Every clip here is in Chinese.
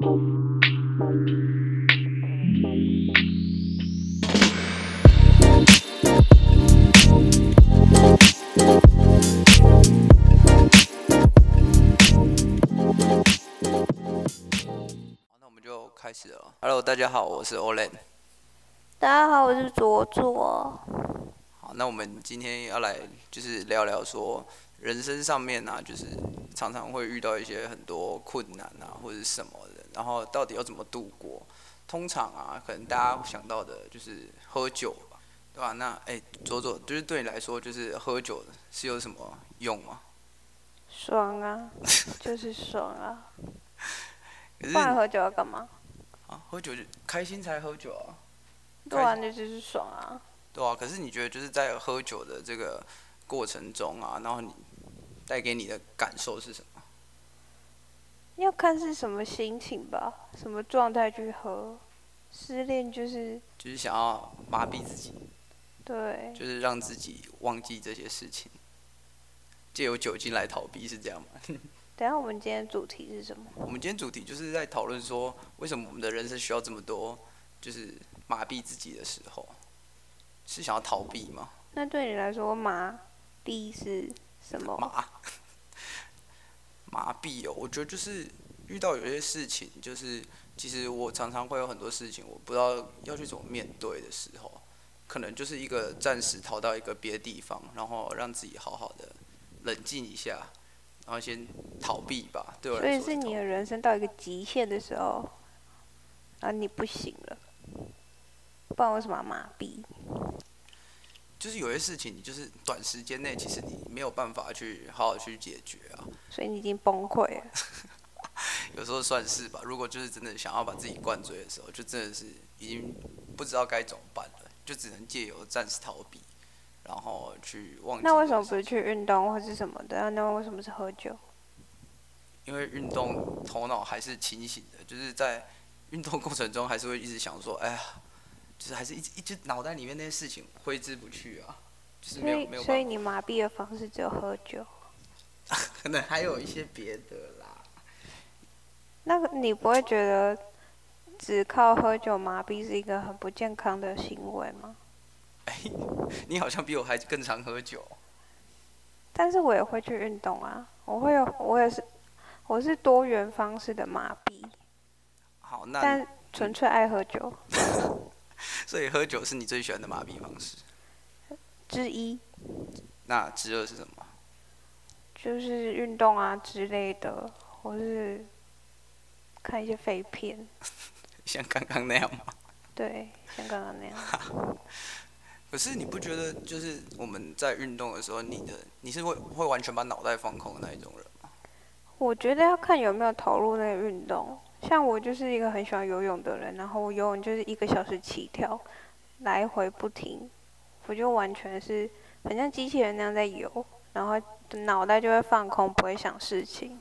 那我们就开始了。Hello，大家好，我是 Olen。大家好，我是卓卓。好，那我们今天要来就是聊聊说，人生上面啊，就是常常会遇到一些很多困难啊，或者是什么的，然后到底要怎么度过？通常啊，可能大家想到的就是喝酒吧，对吧？那哎，左左，就是对你来说，就是喝酒是有什么用吗？爽啊，就是爽啊！不然喝酒要干嘛？啊，喝酒就开心才喝酒啊，对啊，那就是爽啊。对啊。可是你觉得就是在喝酒的这个过程中啊，然后你带给你的感受是什么？要看是什么心情吧，什么状态去喝。失恋就是就是想要麻痹自己，对，就是让自己忘记这些事情，借由酒精来逃避，是这样吗？等下我们今天主题是什么？我们今天主题就是在讨论说，为什么我们的人生需要这么多，就是麻痹自己的时候，是想要逃避吗？那对你来说，麻痹是什么？麻麻痹哦，我觉得就是遇到有些事情，就是其实我常常会有很多事情，我不知道要去怎么面对的时候，可能就是一个暂时逃到一个别的地方，然后让自己好好的冷静一下，然后先逃避吧。对我所以来说逃是你的人生到一个极限的时候，然后你不行了，不然为什么要麻痹？就是有些事情，你就是短时间内，其实你没有办法去好好去解决啊。所以你已经崩溃了。有时候算是吧。如果就是真的想要把自己灌醉的时候，就真的是已经不知道该怎么办了，就只能借由暂时逃避，然后去忘记。那为什么不是去运动或是什么的？那为什么是喝酒？因为运动头脑还是清醒的，就是在运动过程中还是会一直想说，哎呀，就是还是一直一直脑袋里面那些事情挥之不去啊，就是没有没有，所以你麻痹的方式只有喝酒。可能还有一些别的啦。那个你不会觉得只靠喝酒麻痹是一个很不健康的行为吗？你好像比我还更常喝酒。但是我也会去运动啊，我会有，我也是，我是多元方式的麻痹，好，那但纯粹爱喝酒 所以喝酒是你最喜欢的麻痹方式。之一，那之二是什么？就是运动啊之类的，或是看一些废片，像刚刚那样吗？对，像刚刚那样。可是你不觉得，就是我们在运动的时候，你的你是会会完全把脑袋放空的那一种人吗？我觉得要看有没有投入那个运动。像我就是一个很喜欢游泳的人，然后我游泳就是一个小时起跳，来回不停，我就完全是很像机器人那样在游，然后脑袋就会放空，不会想事情。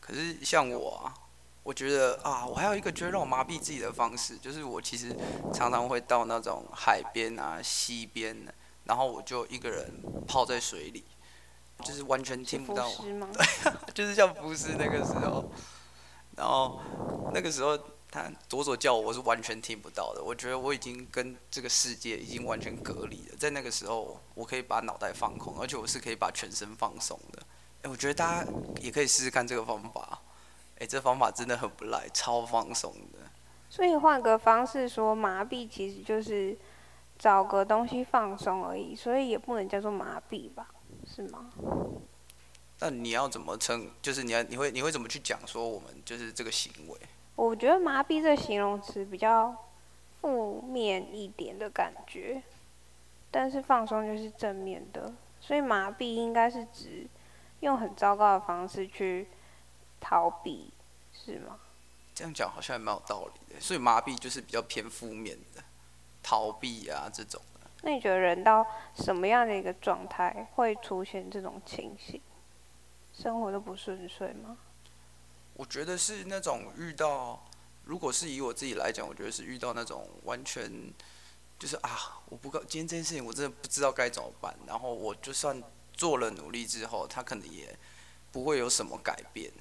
可是像我啊，我觉得啊，我还有一个觉得让我麻痹自己的方式，就是我其实常常会到那种海边啊、溪边，然后我就一个人泡在水里，就是完全听不浮到，尸吗？就是像浮尸那个时候，然后那个时候他左左叫我，我是完全听不到的。我觉得我已经跟这个世界已经完全隔离了。在那个时候，我可以把脑袋放空，而且我是可以把全身放松的。哎、我觉得大家也可以试试看这个方法。哎、这方法真的很不赖，超放松的。所以换个方式说，麻痹其实就是找个东西放松而已，所以也不能叫做麻痹吧？是吗？那你要怎么称？就是你要你会你会怎么去讲说我们就是这个行为？我觉得麻痹这个形容词比较负面一点的感觉，但是放松就是正面的，所以麻痹应该是指用很糟糕的方式去逃避，是吗？这样讲好像也蛮有道理的。所以麻痹就是比较偏负面的，逃避啊这种的。那你觉得人到什么样的一个状态会出现这种情形？生活都不顺遂吗？我觉得是那种遇到，如果是以我自己来讲，我觉得是遇到那种完全就是啊，我不告今天这件事情我真的不知道该怎么办，然后我就算做了努力之后，他可能也不会有什么改变。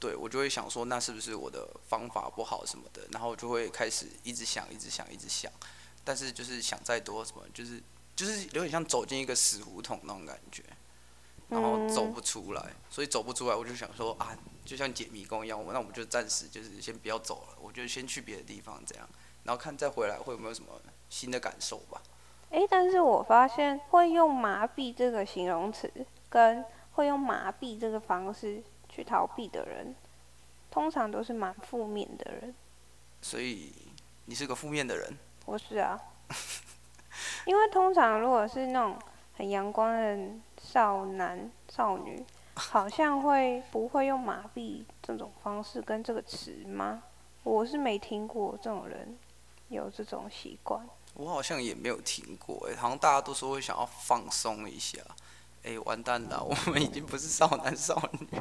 对，我就会想说，那是不是我的方法不好什么的？然后我就会开始一直想，一直想，一直想。但是就是想再多什么，就是就是有点像走进一个死胡同那种感觉，然后走不出来。所以走不出来，我就想说啊，就像解迷宫一样，那我们就暂时就是先不要走了，我就先去别的地方这样，然后看再回来会有没有什么新的感受吧。诶，但是我发现会用麻痹这个形容词，跟会用麻痹这个方式去逃避的人，通常都是蛮负面的人。所以你是个负面的人？我是啊，因为通常如果是那种很阳光的少男少女，好像会不会用麻痹这种方式跟这个词吗？我是没听过这种人有这种习惯。我好像也没有听过，哎，好像大家都说会想要放松一下，哎，完蛋了，我们已经不是少男少女。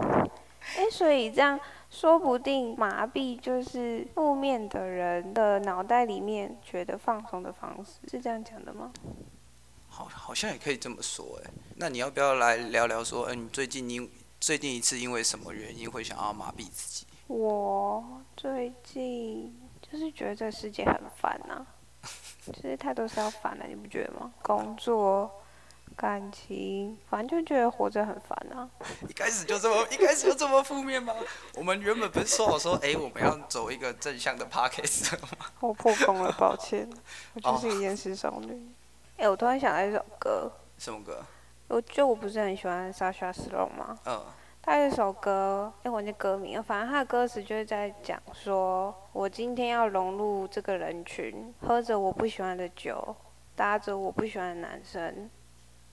哎，所以这样说不定麻痹就是负面的人的脑袋里面觉得放松的方式，是这样讲的吗？好，好像也可以这么说，哎，那你要不要来聊聊说，嗯，你最近因最近一次因为什么原因会想要麻痹自己？我最近就是觉得这世界很烦呐。就是太多事要烦了，你不觉得吗？工作、感情，反正就觉得活着很烦啊。一开始就这么，一开始就这么负面吗？我们原本不是说好说，哎，我们要走一个正向的 p o c k s t 吗？我破功了，抱歉。我就是个厌世少女。哎，我突然想到一首歌。什么歌？我就我不是很喜欢 Sasha Sloan 吗？嗯。他有一首歌，哎，我那歌名，反正他的歌词就是在讲说，我今天要融入这个人群，喝着我不喜欢的酒，搭着我不喜欢的男生。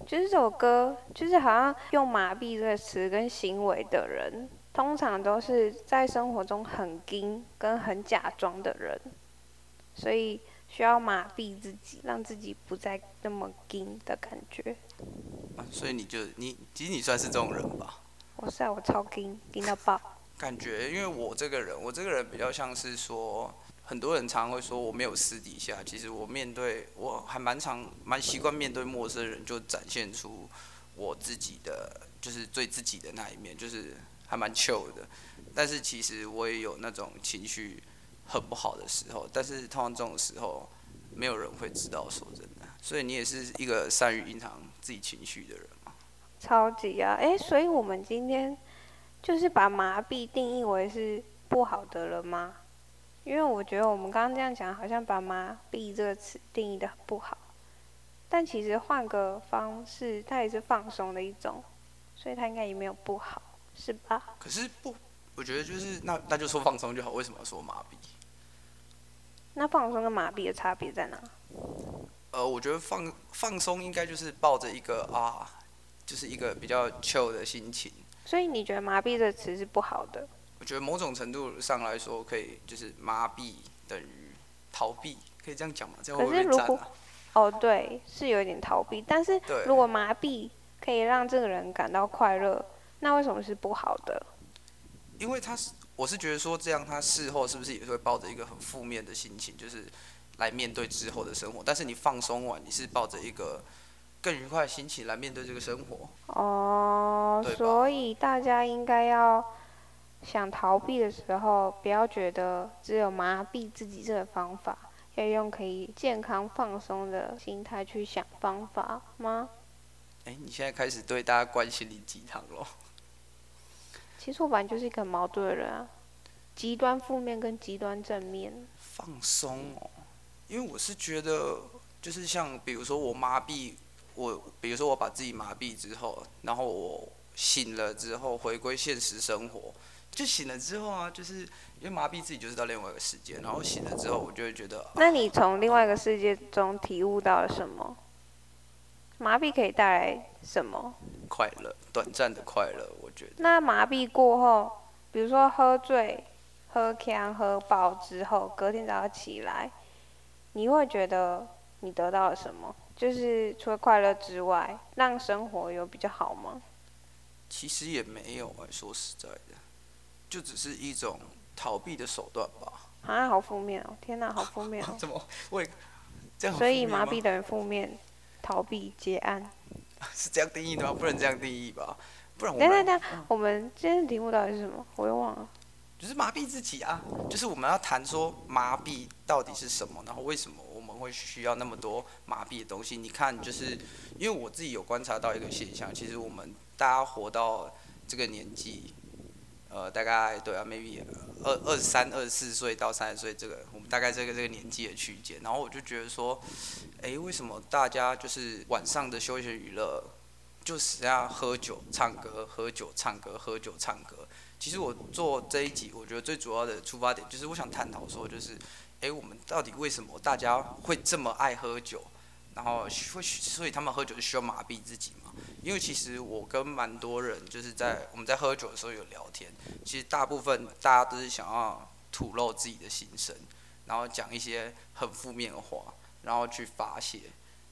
就是这首歌，就是好像用麻痹这个词跟行为的人，通常都是在生活中很硬跟很假装的人，所以需要麻痹自己，让自己不再那么硬的感觉。啊，所以你就你，其实你算是这种人吧？我是啊，我超惊，惊到爆。感觉，因为我这个人，我这个人比较像是说，很多人常常会说我没有私底下，其实我面对我还蛮常蛮习惯面对陌生人，就展现出我自己的就是最自己的那一面，就是还蛮 chill 的。但是其实我也有那种情绪很不好的时候，但是通常这种时候没有人会知道，说真的。所以你也是一个善于隐藏自己情绪的人。超级啊！哎，所以我们今天就是把麻痹定义为是不好的了吗？因为我觉得我们刚刚这样讲，好像把麻痹这个词定义的不好。但其实换个方式，它也是放松的一种，所以它应该也没有不好，是吧？可是不，我觉得就是那那就说放松就好，为什么要说麻痹？那放松跟麻痹的差别在哪？呃，我觉得放放松应该就是抱着一个啊。就是一个比较 chill 的心情，所以你觉得麻痹这词是不好的？我觉得某种程度上来说，可以就是麻痹等于逃避，可以这样讲吗？这样会不会如果哦，对，是有点逃避。但是如果麻痹可以让这个人感到快乐，那为什么是不好的？因为他是，我是觉得说这样，他事后是不是也会抱着一个很负面的心情，就是来面对之后的生活？但是你放松完，你是抱着一个。更愉快的心情来面对这个生活。哦，所以大家应该要想逃避的时候，不要觉得只有麻痹自己这个方法，要用可以健康放松的心态去想方法吗？哎，你现在开始对大家关心灵鸡汤喽？其实我本来就是一个很矛盾的人啊，极端负面跟极端正面。放松哦，因为我是觉得，就是像比如说我麻痹。我比如说，我把自己麻痹之后，然后我醒了之后回归现实生活，就醒了之后啊，就是因为麻痹自己就是到另外一个世界，然后醒了之后，我就会觉得。那你从另外一个世界中体悟到了什么？麻痹可以带来什么？快乐，短暂的快乐，我觉得。那麻痹过后，比如说喝醉、喝强、喝饱之后，隔天早上起来，你会觉得你得到了什么？就是除了快乐之外，让生活有比较好吗？其实也没有哎，说实在的，就只是一种逃避的手段吧。啊，好负面哦！天哪，好负面哦！怎么会这样？所以麻痹等于负面，逃避结案。是这样定义的吗？不能这样定义吧？不然我……等等等，我们今天的题目到底是什么？我又忘了。就是麻痹自己啊，就是我们要谈说麻痹到底是什么，然后为什么我们会需要那么多麻痹的东西？你看，就是因为我自己有观察到一个现象，其实我们大家活到这个年纪，呃，大概对啊，maybe 二二十三、二十四岁到三十岁这个，我们大概这个这个年纪的区间，然后我就觉得说，诶，为什么大家就是晚上的休闲娱乐就是要喝酒、唱歌、喝酒、唱歌、喝酒、唱歌？其实我做这一集，我觉得最主要的出发点就是我想探讨说，就是，诶，我们到底为什么大家会这么爱喝酒？然后会，所以他们喝酒是需要麻痹自己嘛？因为其实我跟蛮多人就是在我们在喝酒的时候有聊天，其实大部分大家都是想要吐露自己的心声，然后讲一些很负面的话，然后去发泄，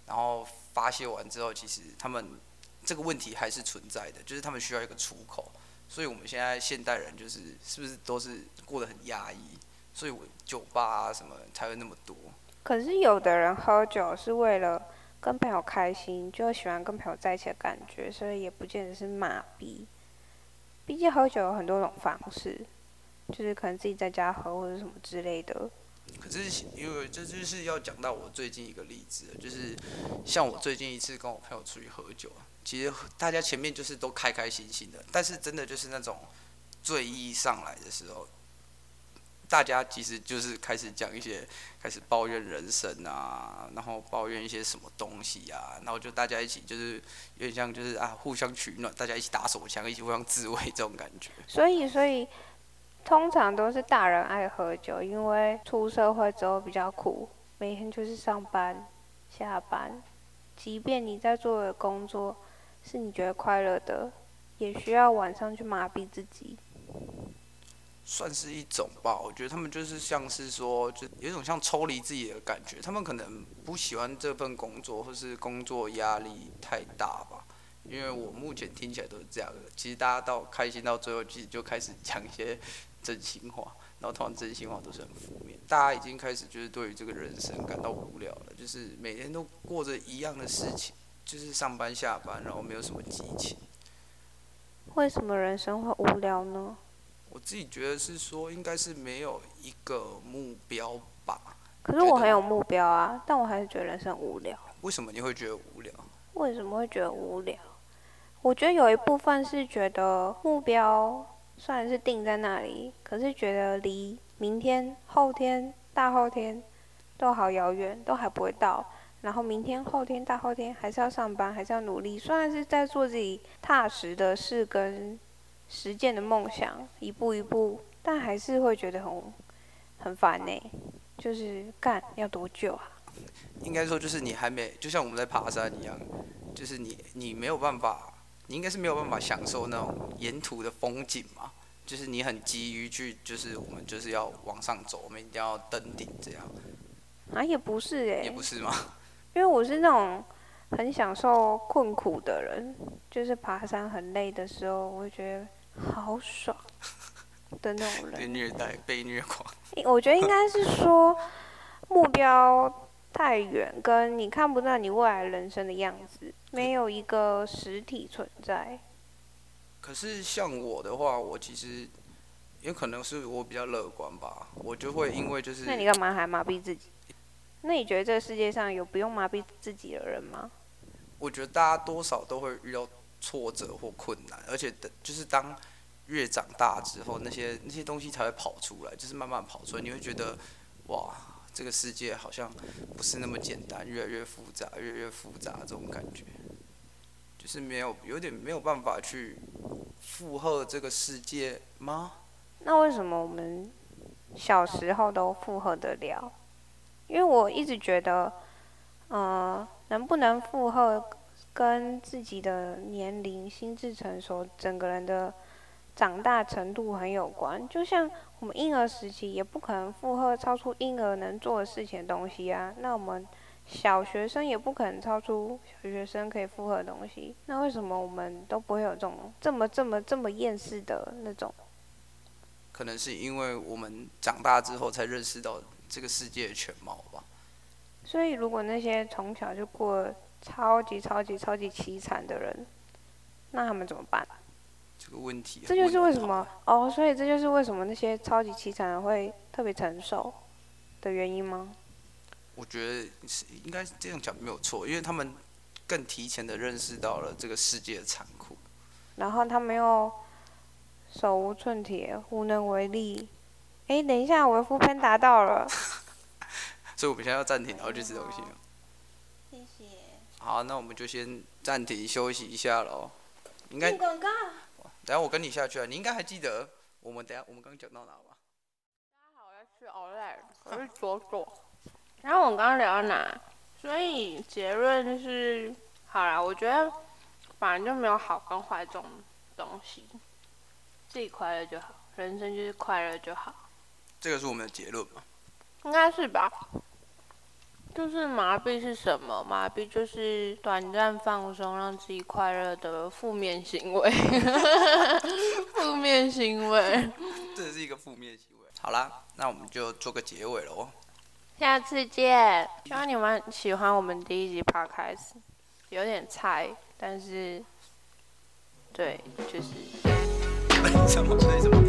然后发泄完之后，其实他们这个问题还是存在的，就是他们需要一个出口。所以我们现在现代人就是是不是都是过得很压抑？所以我酒吧啊什么才会那么多。可是有的人喝酒是为了跟朋友开心，就喜欢跟朋友在一起的感觉，所以也不见得是麻痹。毕竟喝酒有很多种方式，就是可能自己在家喝或者什么之类的。可是因为这就是要讲到我最近一个例子，就是像我最近一次跟我朋友出去喝酒。其实大家前面就是都开开心心的，但是真的就是那种醉意上来的时候，大家其实就是开始讲一些，开始抱怨人生啊，然后抱怨一些什么东西啊，然后就大家一起就是有点像就是啊互相取暖，大家一起打手枪，一起互相自慰这种感觉。所以，所以通常都是大人爱喝酒，因为出社会之后比较苦，每天就是上班、下班，即便你在做的工作。是你觉得快乐的，也需要晚上去麻痹自己，算是一种吧。我觉得他们就是像是说，就有一种像抽离自己的感觉。他们可能不喜欢这份工作，或是工作压力太大吧。因为我目前听起来都是这样的。其实大家到开心到最后，其实就开始讲一些真心话，然后通常真心话都是很负面。大家已经开始就是对于这个人生感到无聊了，就是每天都过着一样的事情。就是上班下班，然后没有什么激情。为什么人生会无聊呢？我自己觉得是说，应该是没有一个目标吧。可是我很有目标啊，但我还是觉得人生无聊。为什么你会觉得无聊？为什么会觉得无聊？我觉得有一部分是觉得目标虽然是定在那里，可是觉得离明天、后天、大后天都好遥远，都还不会到。然后明天、后天、大后天还是要上班，还是要努力。虽然是在做自己踏实的事跟实践的梦想，一步一步，但还是会觉得很很烦呢。就是干要多久啊？应该说就是你还没，就像我们在爬山一样，就是你你没有办法，你应该是没有办法享受那种沿途的风景嘛。就是你很急于去，就是我们就是要往上走，我们一定要登顶这样。啊，也不是哎。也不是吗？因为我是那种很享受困苦的人，就是爬山很累的时候，我会觉得好爽的那种人。被虐待、被虐狂。我觉得应该是说目标太远，跟你看不到你未来人生的样子，没有一个实体存在。可是像我的话，我其实也可能是我比较乐观吧，我就会因为就是……那你干嘛还麻痹自己？那你觉得这个世界上有不用麻痹自己的人吗？我觉得大家多少都会遇到挫折或困难，而且的就是当越长大之后，那些那些东西才会跑出来，就是慢慢跑出来。你会觉得，哇，这个世界好像不是那么简单，越来越复杂，越来越复杂这种感觉，是没有有点没有办法去负荷这个世界吗？那为什么我们小时候都负荷得了？因为我一直觉得，呃，能不能负荷跟自己的年龄、心智成熟、整个人的长大程度很有关。就像我们婴儿时期也不可能负荷超出婴儿能做的事情的东西啊，那我们小学生也不可能超出小学生可以负荷的东西。那为什么我们都不会有这种这么这么这么厌世的那种？可能是因为我们长大之后才认识到。这个世界的全貌吧。所以，如果那些从小就过超级超级超级凄惨的人，那他们怎么办？这个问题。这就是为什么哦，所以这就是为什么那些超级凄惨的会特别成熟的原因吗？我觉得是应该这样讲没有错，因为他们更提前的认识到了这个世界的残酷，然后他们又手无寸铁，无能为力。哎，等一下，我的副喷达到了。所以我们现在要暂停，然后去吃东西。谢谢。好，那我们就先暂停休息一下喽。应该。广告。等下我跟你下去啊，你应该还记得我们等下我们刚讲到哪吧？大家好，我要去 Olay，我是左左。然后我们刚刚聊到哪？所以结论是，好啦，我觉得反正就没有好跟坏这种东西，自己快乐就好，人生就是快乐就好。这个是我们的结论吗？应该是吧。就是麻痹是什么？麻痹就是短暂放松，让自己快乐的负面行为。负面行为。这是一个负面行为。好啦，那我们就做个结尾喽。下次见。希望你们喜欢我们第一集 podcast，有点菜，但是，对，就是。什么？什么？